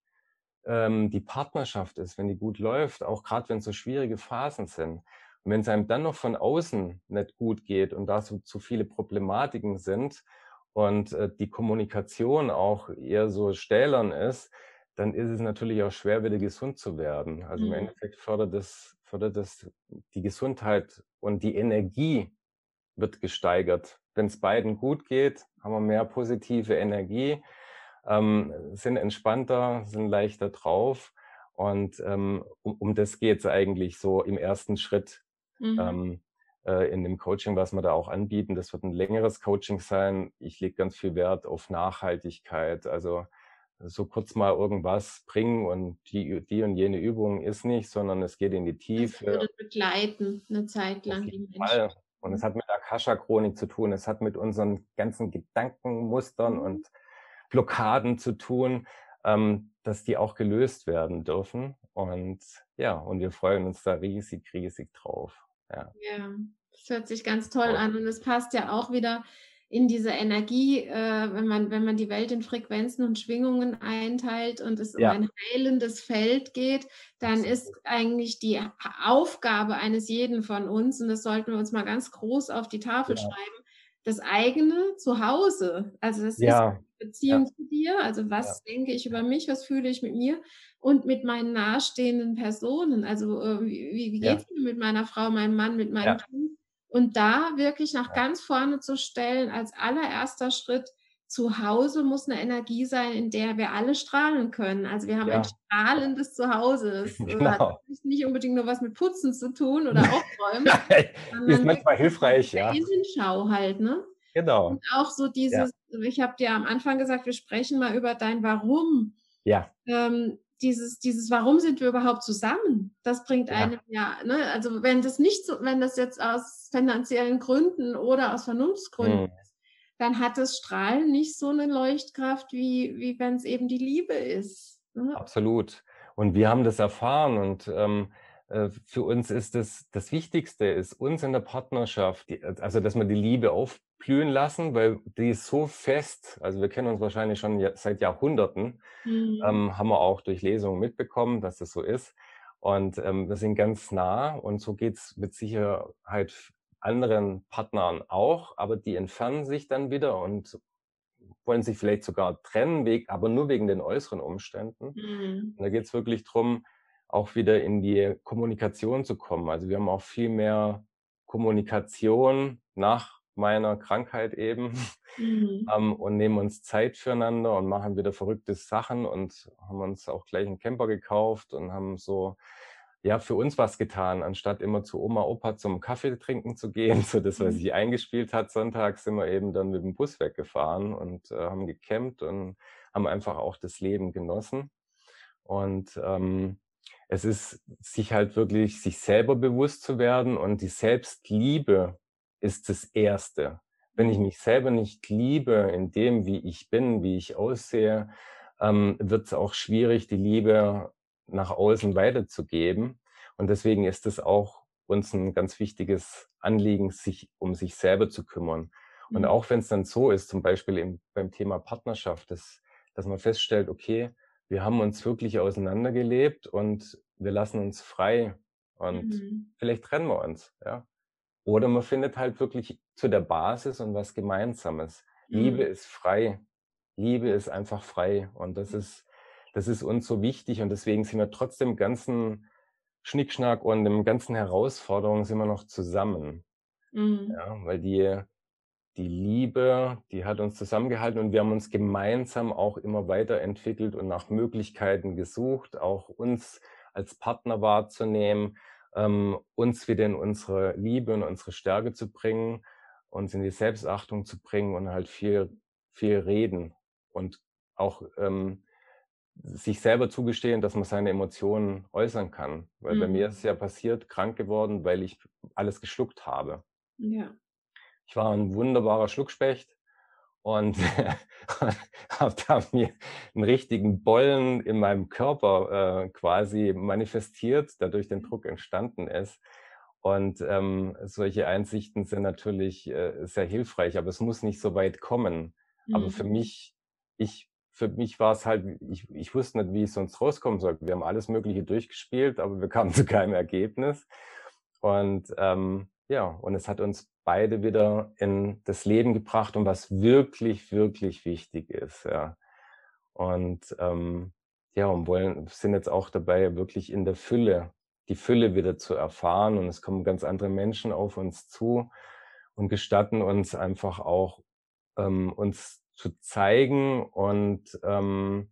ähm, die Partnerschaft ist, wenn die gut läuft, auch gerade wenn so schwierige Phasen sind. Und wenn es einem dann noch von außen nicht gut geht und da so zu viele Problematiken sind und äh, die Kommunikation auch eher so stählern ist, dann ist es natürlich auch schwer, wieder gesund zu werden. Also mhm. im Endeffekt fördert das, fördert das die Gesundheit und die Energie wird gesteigert. Wenn es beiden gut geht, haben wir mehr positive Energie, ähm, sind entspannter, sind leichter drauf. Und ähm, um, um das geht es eigentlich so im ersten Schritt, mhm. ähm, äh, in dem Coaching, was wir da auch anbieten. Das wird ein längeres Coaching sein. Ich lege ganz viel Wert auf Nachhaltigkeit. Also so kurz mal irgendwas bringen und die, die und jene Übung ist nicht, sondern es geht in die Tiefe. Es würde begleiten, eine Zeit lang die Menschen. Und es hat mit Akasha-Chronik zu tun, es hat mit unseren ganzen Gedankenmustern mhm. und Blockaden zu tun, ähm, dass die auch gelöst werden dürfen. Und ja, und wir freuen uns da riesig, riesig drauf. Ja, ja das hört sich ganz toll an und es passt ja auch wieder in diese Energie, äh, wenn, man, wenn man die Welt in Frequenzen und Schwingungen einteilt und es ja. um ein heilendes Feld geht, dann ist eigentlich die Aufgabe eines jeden von uns, und das sollten wir uns mal ganz groß auf die Tafel ja. schreiben, das eigene Zuhause. Also das ja. ist Beziehung zu dir. Also was denke ich über mich, was fühle ich mit mir und mit meinen nahestehenden Personen. Also äh, wie, wie geht es mir mit meiner Frau, meinem Mann, mit meinem Kind? Und da wirklich nach ganz vorne zu stellen, als allererster Schritt, zu Hause muss eine Energie sein, in der wir alle strahlen können. Also wir haben ja. ein strahlendes Zuhause. Das genau. hat nicht unbedingt nur was mit Putzen zu tun oder Aufräumen. ist manchmal hilfreich, ja. Innenschau halt, ne? Genau. Und auch so dieses, ja. ich habe dir am Anfang gesagt, wir sprechen mal über dein Warum. Ja. Ähm, dieses, dieses, warum sind wir überhaupt zusammen? Das bringt ja. einem ja, ne? also wenn das nicht so, wenn das jetzt aus finanziellen Gründen oder aus Vernunftsgründen mhm. ist, dann hat das Strahlen nicht so eine Leuchtkraft, wie, wie wenn es eben die Liebe ist. Ne? Absolut. Und wir haben das erfahren und ähm, äh, für uns ist das, das Wichtigste ist uns in der Partnerschaft, also dass wir die Liebe aufblühen lassen, weil die ist so fest, also wir kennen uns wahrscheinlich schon seit Jahrhunderten, mhm. ähm, haben wir auch durch Lesungen mitbekommen, dass das so ist. Und ähm, wir sind ganz nah und so geht's mit Sicherheit anderen Partnern auch, aber die entfernen sich dann wieder und wollen sich vielleicht sogar trennen, aber nur wegen den äußeren Umständen. Mhm. Da geht's wirklich drum auch wieder in die Kommunikation zu kommen. Also wir haben auch viel mehr Kommunikation nach meiner Krankheit eben mhm. ähm, und nehmen uns Zeit füreinander und machen wieder verrückte Sachen und haben uns auch gleich einen Camper gekauft und haben so ja für uns was getan, anstatt immer zu Oma Opa zum Kaffee trinken zu gehen, so das was mhm. sich eingespielt hat. Sonntag sind wir eben dann mit dem Bus weggefahren und äh, haben gecampt und haben einfach auch das Leben genossen und ähm, es ist sich halt wirklich, sich selber bewusst zu werden und die Selbstliebe ist das Erste. Wenn ich mich selber nicht liebe in dem, wie ich bin, wie ich aussehe, ähm, wird es auch schwierig, die Liebe nach außen weiterzugeben. Und deswegen ist es auch uns ein ganz wichtiges Anliegen, sich um sich selber zu kümmern. Und mhm. auch wenn es dann so ist, zum Beispiel im, beim Thema Partnerschaft, dass, dass man feststellt, okay, wir haben uns wirklich auseinandergelebt und wir lassen uns frei und mhm. vielleicht trennen wir uns, ja. Oder man findet halt wirklich zu der Basis und was Gemeinsames. Mhm. Liebe ist frei. Liebe ist einfach frei. Und das ist, das ist uns so wichtig. Und deswegen sind wir trotzdem ganzen Schnickschnack und dem ganzen Herausforderungen sind wir noch zusammen. Mhm. Ja, weil die, die Liebe, die hat uns zusammengehalten und wir haben uns gemeinsam auch immer weiterentwickelt und nach Möglichkeiten gesucht, auch uns als Partner wahrzunehmen, ähm, uns wieder in unsere Liebe und unsere Stärke zu bringen, uns in die Selbstachtung zu bringen und halt viel, viel reden und auch ähm, sich selber zugestehen, dass man seine Emotionen äußern kann. Weil mhm. bei mir ist es ja passiert, krank geworden, weil ich alles geschluckt habe. Ja. Ich war ein wunderbarer Schluckspecht und habe da mir einen richtigen Bollen in meinem Körper äh, quasi manifestiert, dadurch den Druck entstanden ist. Und ähm, solche Einsichten sind natürlich äh, sehr hilfreich, aber es muss nicht so weit kommen. Mhm. Aber für mhm. mich, ich, für mich war es halt, ich, ich wusste nicht, wie es sonst rauskommen soll. Wir haben alles Mögliche durchgespielt, aber wir kamen zu keinem Ergebnis. Und ähm, ja, und es hat uns beide wieder in das Leben gebracht und was wirklich, wirklich wichtig ist. Ja. Und ähm, ja, und wollen, sind jetzt auch dabei, wirklich in der Fülle, die Fülle wieder zu erfahren. Und es kommen ganz andere Menschen auf uns zu und gestatten uns einfach auch, ähm, uns zu zeigen und ähm,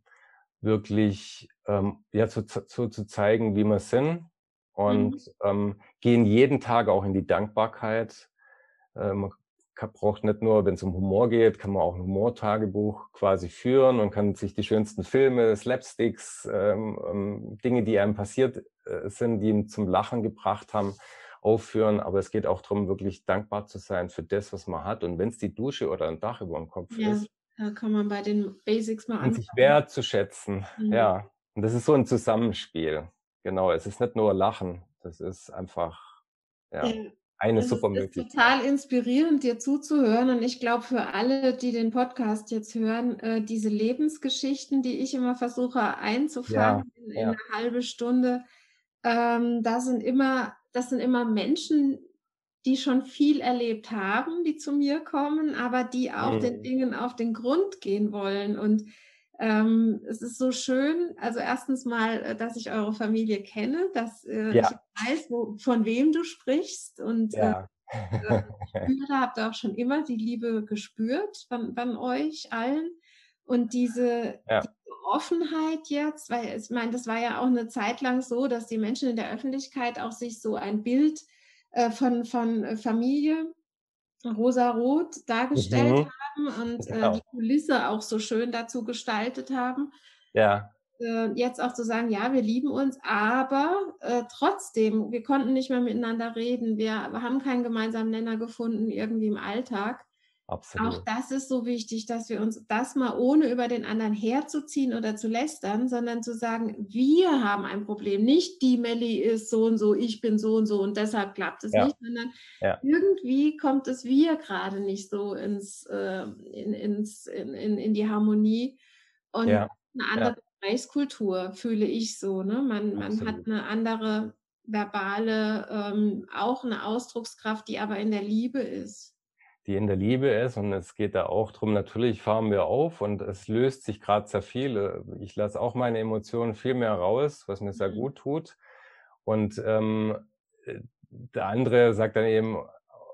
wirklich ähm, ja, zu, zu, zu zeigen, wie wir sind und mhm. ähm, gehen jeden Tag auch in die Dankbarkeit. Äh, man braucht nicht nur, wenn es um Humor geht, kann man auch ein Humortagebuch quasi führen und kann sich die schönsten Filme, Slapsticks, ähm, ähm, Dinge, die einem passiert äh, sind, die ihn zum Lachen gebracht haben, aufführen. Aber es geht auch darum, wirklich dankbar zu sein für das, was man hat. Und wenn es die Dusche oder ein Dach über dem Kopf ja, ist. Da kann man bei den Basics mal anfangen. sich wertzuschätzen. Mhm. Ja. Und das ist so ein Zusammenspiel. Genau, es ist nicht nur Lachen, das ist einfach ja, ja eine das super ist, Möglichkeit. ist total inspirierend, dir zuzuhören. Und ich glaube, für alle, die den Podcast jetzt hören, äh, diese Lebensgeschichten, die ich immer versuche einzufangen ja, in, in eine halbe Stunde, ähm, da sind immer, das sind immer Menschen, die schon viel erlebt haben, die zu mir kommen, aber die auch mhm. den Dingen auf den Grund gehen wollen. Und ähm, es ist so schön, also erstens mal, äh, dass ich eure Familie kenne, dass äh, ja. ich weiß, wo, von wem du sprichst und äh, ja. äh, ich habt auch schon immer die Liebe gespürt von, von euch allen und diese, ja. diese, Offenheit jetzt, weil ich meine, das war ja auch eine Zeit lang so, dass die Menschen in der Öffentlichkeit auch sich so ein Bild äh, von, von äh, Familie rosa-rot dargestellt mhm. haben und äh, genau. die Kulisse auch so schön dazu gestaltet haben. Ja. Äh, jetzt auch zu sagen, ja, wir lieben uns, aber äh, trotzdem, wir konnten nicht mehr miteinander reden, wir haben keinen gemeinsamen Nenner gefunden irgendwie im Alltag. Absolut. Auch das ist so wichtig, dass wir uns das mal ohne über den anderen herzuziehen oder zu lästern, sondern zu sagen, wir haben ein Problem. Nicht die Melli ist so und so, ich bin so und so und deshalb klappt es ja. nicht, sondern ja. irgendwie kommt es wir gerade nicht so ins, äh, in, ins, in, in, in, die Harmonie. Und ja. eine andere Gesprächskultur fühle ich so. Ne? Man, man hat eine andere verbale, ähm, auch eine Ausdruckskraft, die aber in der Liebe ist die in der Liebe ist. Und es geht da auch drum. natürlich fahren wir auf und es löst sich gerade sehr viel. Ich lasse auch meine Emotionen viel mehr raus, was mir sehr mhm. gut tut. Und ähm, äh, der andere sagt dann eben,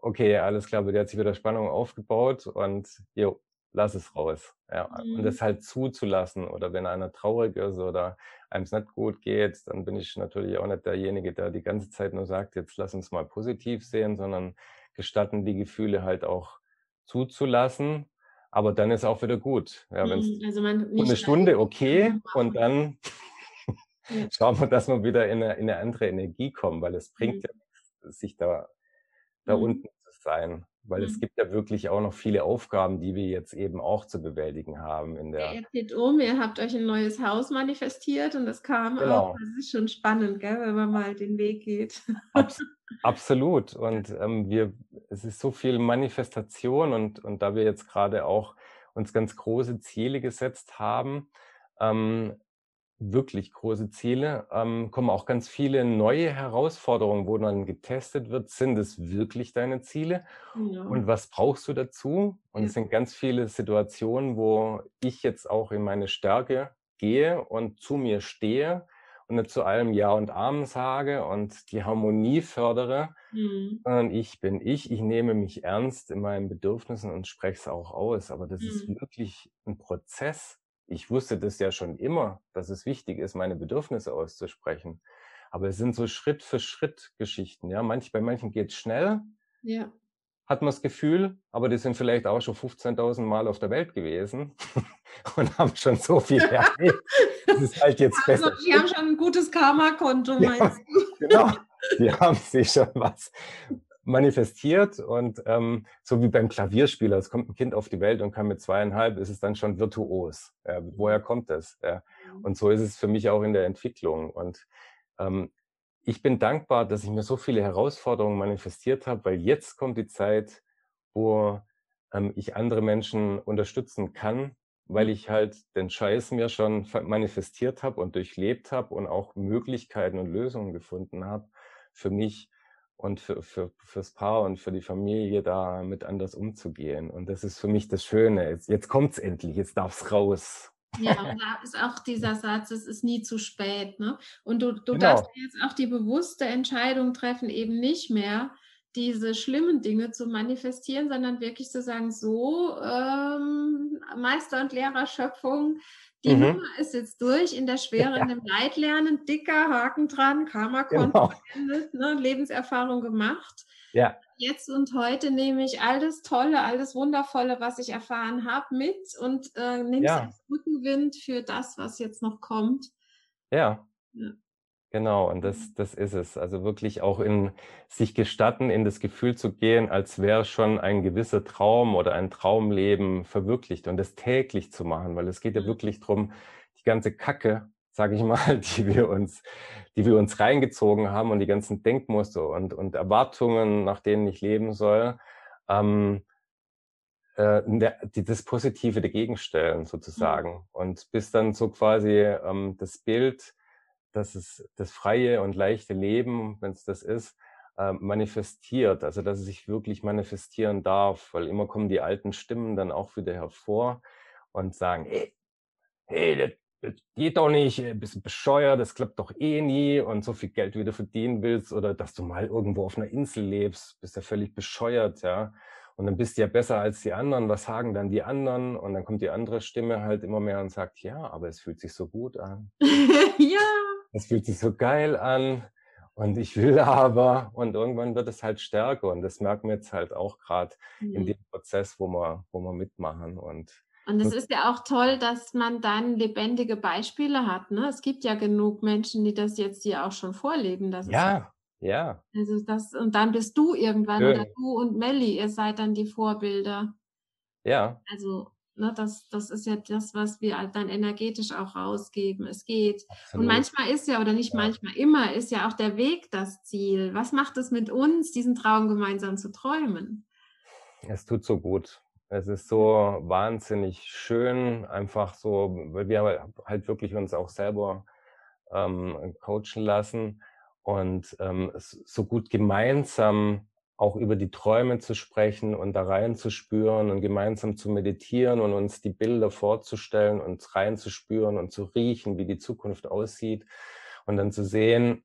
okay, alles klar, der hat sich wieder Spannung aufgebaut und jo, lass es raus. Ja. Mhm. Und das halt zuzulassen. Oder wenn einer traurig ist oder einem es nicht gut geht, dann bin ich natürlich auch nicht derjenige, der die ganze Zeit nur sagt, jetzt lass uns mal positiv sehen, sondern gestatten, die Gefühle halt auch zuzulassen. Aber dann ist auch wieder gut. Ja, wenn's mhm, also eine Stunde okay und dann schauen wir, dass wir wieder in eine, in eine andere Energie kommen, weil es bringt mhm. ja nichts, sich da, da mhm. unten zu sein. Weil mhm. es gibt ja wirklich auch noch viele Aufgaben, die wir jetzt eben auch zu bewältigen haben. In der ihr zieht um, ihr habt euch ein neues Haus manifestiert und das kam genau. auch. Das ist schon spannend, gell, wenn man mal den Weg geht. Abs absolut. Und ähm, wir, es ist so viel Manifestation und, und da wir jetzt gerade auch uns ganz große Ziele gesetzt haben, ähm, wirklich große Ziele, ähm, kommen auch ganz viele neue Herausforderungen, wo dann getestet wird, sind es wirklich deine Ziele ja. und was brauchst du dazu? Und ja. es sind ganz viele Situationen, wo ich jetzt auch in meine Stärke gehe und zu mir stehe und nicht zu allem Ja und Amen sage und die Harmonie fördere, mhm. sondern ich bin ich, ich nehme mich ernst in meinen Bedürfnissen und spreche es auch aus. Aber das mhm. ist wirklich ein Prozess. Ich wusste das ja schon immer, dass es wichtig ist, meine Bedürfnisse auszusprechen. Aber es sind so Schritt für Schritt Geschichten. Ja, Manch, bei manchen geht es schnell. Ja hat man das Gefühl, aber die sind vielleicht auch schon 15.000 Mal auf der Welt gewesen und haben schon so viel erlebt. Das ist halt jetzt also, besser. Die haben schon ein gutes Karma-Konto, meinst du? Genau, die haben sich schon was manifestiert und ähm, so wie beim Klavierspieler, es kommt ein Kind auf die Welt und kann mit zweieinhalb, ist es dann schon virtuos. Ja, woher kommt das? Mhm. Und so ist es für mich auch in der Entwicklung. Und ähm, ich bin dankbar, dass ich mir so viele Herausforderungen manifestiert habe, weil jetzt kommt die Zeit, wo ähm, ich andere Menschen unterstützen kann, weil ich halt den Scheiß mir schon manifestiert habe und durchlebt habe und auch Möglichkeiten und Lösungen gefunden habe für mich und für, für, fürs Paar und für die Familie da mit anders umzugehen. Und das ist für mich das Schöne. Jetzt, jetzt kommt's endlich, jetzt darf's raus. Ja, und da ist auch dieser Satz, es ist nie zu spät. Ne? Und du, du genau. darfst jetzt auch die bewusste Entscheidung treffen, eben nicht mehr diese schlimmen Dinge zu manifestieren, sondern wirklich zu sagen, so ähm, Meister und Lehrer Schöpfung, die mhm. Nummer ist jetzt durch, in der Schwere, ja. in dem Leitlernen, dicker Haken dran, Karma-Konto genau. ne, Lebenserfahrung gemacht. Ja jetzt und heute nehme ich all das Tolle, all das Wundervolle, was ich erfahren habe, mit und äh, nehme ja. es als Rückenwind für das, was jetzt noch kommt. Ja. ja. Genau, und das, mhm. das ist es. Also wirklich auch in sich gestatten, in das Gefühl zu gehen, als wäre schon ein gewisser Traum oder ein Traumleben verwirklicht und das täglich zu machen, weil es geht ja mhm. wirklich darum, die ganze Kacke sage ich mal, die wir uns, die wir uns reingezogen haben und die ganzen Denkmuster und, und Erwartungen, nach denen ich leben soll, ähm, äh, die, das Positive dagegen stellen sozusagen. Mhm. Und bis dann so quasi ähm, das Bild, dass es das freie und leichte Leben, wenn es das ist, äh, manifestiert, also dass es sich wirklich manifestieren darf, weil immer kommen die alten Stimmen dann auch wieder hervor und sagen, hey, hey, das geht doch nicht, äh, bist bescheuert, das klappt doch eh nie und so viel Geld wie du verdienen willst oder dass du mal irgendwo auf einer Insel lebst, bist ja völlig bescheuert, ja. Und dann bist du ja besser als die anderen, was sagen dann die anderen? Und dann kommt die andere Stimme halt immer mehr und sagt, ja, aber es fühlt sich so gut an. ja. Es fühlt sich so geil an und ich will aber und irgendwann wird es halt stärker und das merken wir jetzt halt auch gerade mhm. in dem Prozess, wo wir, wo wir mitmachen und und es ist ja auch toll, dass man dann lebendige Beispiele hat. Ne? Es gibt ja genug Menschen, die das jetzt hier auch schon vorleben. Das ja, ja. Also das, und dann bist du irgendwann Schön. oder du und Melli, ihr seid dann die Vorbilder. Ja. Also, ne, das, das ist ja das, was wir halt dann energetisch auch rausgeben. Es geht. Absolut. Und manchmal ist ja, oder nicht ja. manchmal, immer ist ja auch der Weg das Ziel. Was macht es mit uns, diesen Traum gemeinsam zu träumen? Es tut so gut. Es ist so wahnsinnig schön, einfach so, weil wir halt wirklich uns auch selber ähm, coachen lassen und ähm, so gut gemeinsam auch über die Träume zu sprechen und da reinzuspüren und gemeinsam zu meditieren und uns die Bilder vorzustellen und reinzuspüren und zu riechen, wie die Zukunft aussieht und dann zu sehen,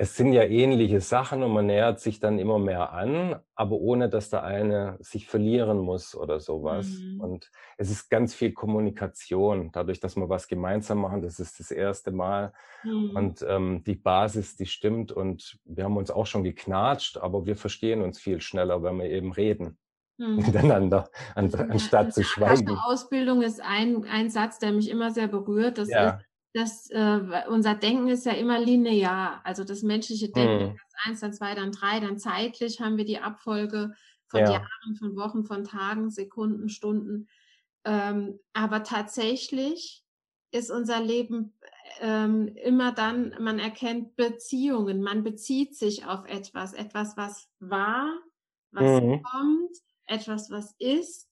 es sind ja ähnliche Sachen und man nähert sich dann immer mehr an, aber ohne dass der eine sich verlieren muss oder sowas. Mhm. Und es ist ganz viel Kommunikation, dadurch, dass wir was gemeinsam machen. Das ist das erste Mal. Mhm. Und ähm, die Basis, die stimmt. Und wir haben uns auch schon geknatscht, aber wir verstehen uns viel schneller, wenn wir eben reden. Mhm. miteinander, an, anstatt zu schweigen. Ausbildung ist ein, ein Satz, der mich immer sehr berührt. Das ja. ist, das, äh, unser Denken ist ja immer linear. Also das menschliche Denken, mhm. eins, dann zwei, dann drei, dann zeitlich haben wir die Abfolge von ja. Jahren, von Wochen, von Tagen, Sekunden, Stunden. Ähm, aber tatsächlich ist unser Leben ähm, immer dann, man erkennt Beziehungen, man bezieht sich auf etwas, etwas, was war, was mhm. kommt, etwas, was ist,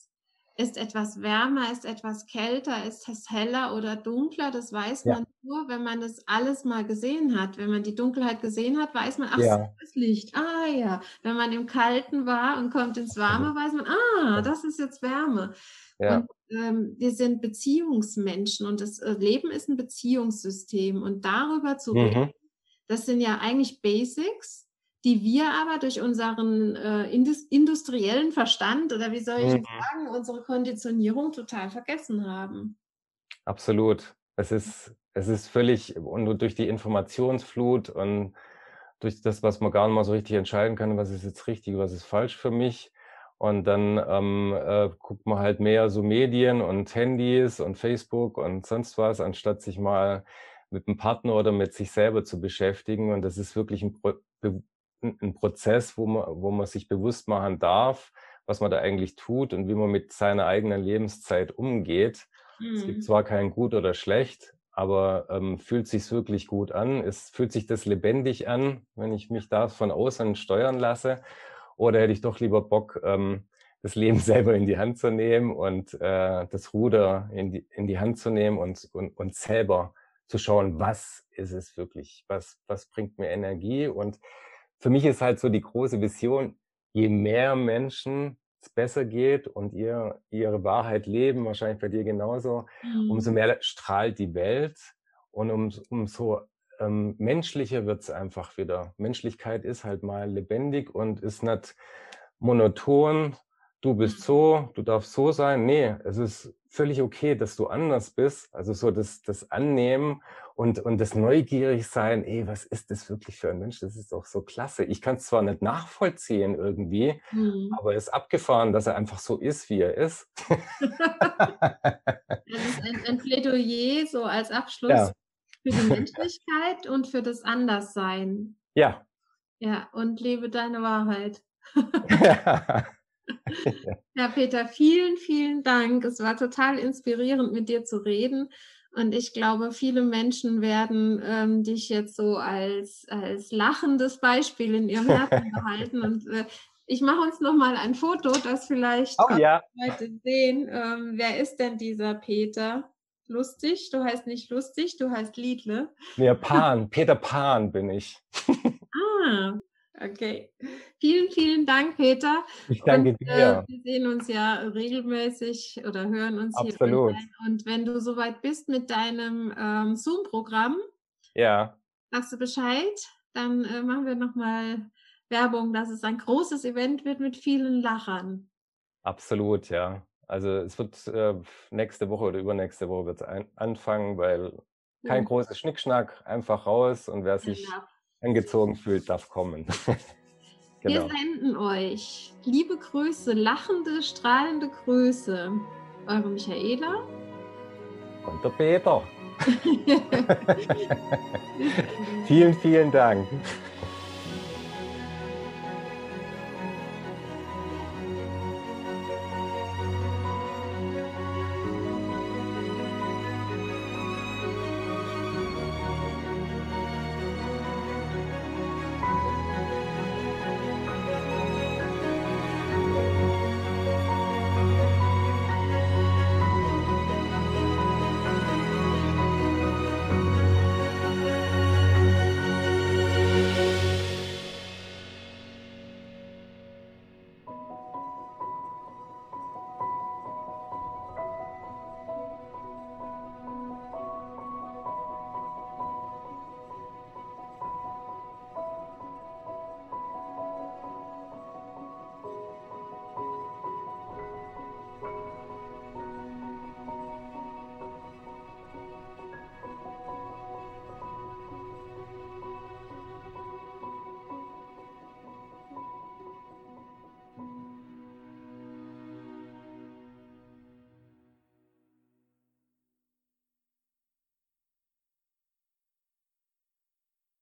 ist etwas wärmer, ist etwas kälter, ist es heller oder dunkler? Das weiß ja. man nur, wenn man das alles mal gesehen hat. Wenn man die Dunkelheit gesehen hat, weiß man, ach, ja. das Licht. Ah ja. Wenn man im Kalten war und kommt ins Warme, weiß man, ah, das ist jetzt Wärme. Ja. Und ähm, wir sind Beziehungsmenschen und das äh, Leben ist ein Beziehungssystem. Und darüber zu mhm. reden, das sind ja eigentlich Basics die wir aber durch unseren äh, industriellen Verstand oder wie soll ich mhm. sagen, unsere Konditionierung total vergessen haben. Absolut. Es ist, es ist völlig, und durch die Informationsflut und durch das, was man gar nicht mal so richtig entscheiden kann, was ist jetzt richtig, was ist falsch für mich. Und dann ähm, äh, guckt man halt mehr so Medien und Handys und Facebook und sonst was, anstatt sich mal mit einem Partner oder mit sich selber zu beschäftigen. Und das ist wirklich ein Pro ein Prozess, wo man, wo man sich bewusst machen darf, was man da eigentlich tut und wie man mit seiner eigenen Lebenszeit umgeht. Mhm. Es gibt mhm. zwar kein gut oder schlecht, aber ähm, fühlt sich wirklich gut an? Es fühlt sich das lebendig an, wenn ich mich da von außen steuern lasse? Oder hätte ich doch lieber Bock, ähm, das Leben selber in die Hand zu nehmen und äh, das Ruder in die, in die Hand zu nehmen und, und, und selber zu schauen, was ist es wirklich, was, was bringt mir Energie und für mich ist halt so die große Vision, je mehr Menschen es besser geht und ihr ihre Wahrheit leben, wahrscheinlich bei dir genauso, mhm. umso mehr strahlt die Welt und um, umso ähm, menschlicher wird es einfach wieder. Menschlichkeit ist halt mal lebendig und ist nicht monoton, du bist so, du darfst so sein. Nee, es ist völlig okay, dass du anders bist. Also so das, das Annehmen und, und das neugierig sein, ey, was ist das wirklich für ein Mensch? Das ist doch so klasse. Ich kann es zwar nicht nachvollziehen irgendwie, mhm. aber es ist abgefahren, dass er einfach so ist, wie er ist. das ist ein, ein, Plädoyer so als Abschluss ja. für die Menschlichkeit und für das Anderssein. Ja. Ja, und lebe deine Wahrheit. ja. Ja, Peter, vielen, vielen Dank. Es war total inspirierend, mit dir zu reden. Und ich glaube, viele Menschen werden ähm, dich jetzt so als, als lachendes Beispiel in ihrem Herzen behalten. Und äh, ich mache uns noch mal ein Foto, das vielleicht oh, ja. Leute sehen. Ähm, wer ist denn dieser Peter? Lustig? Du heißt nicht lustig, du heißt Liedle. Ja, Pan. Peter Pan bin ich. ah, Okay. Vielen, vielen Dank, Peter. Ich danke und, dir. Äh, wir sehen uns ja regelmäßig oder hören uns Absolut. hier. Und wenn du soweit bist mit deinem ähm, Zoom-Programm, ja. sagst du Bescheid, dann äh, machen wir nochmal Werbung, dass es ein großes Event wird mit vielen Lachern. Absolut, ja. Also es wird äh, nächste Woche oder übernächste Woche wird es anfangen, weil kein ja. großes Schnickschnack, einfach raus und wer sich ja angezogen fühlt, darf kommen. genau. Wir senden euch liebe Grüße, lachende, strahlende Grüße. Eure Michaela. Und der Peter. vielen, vielen Dank.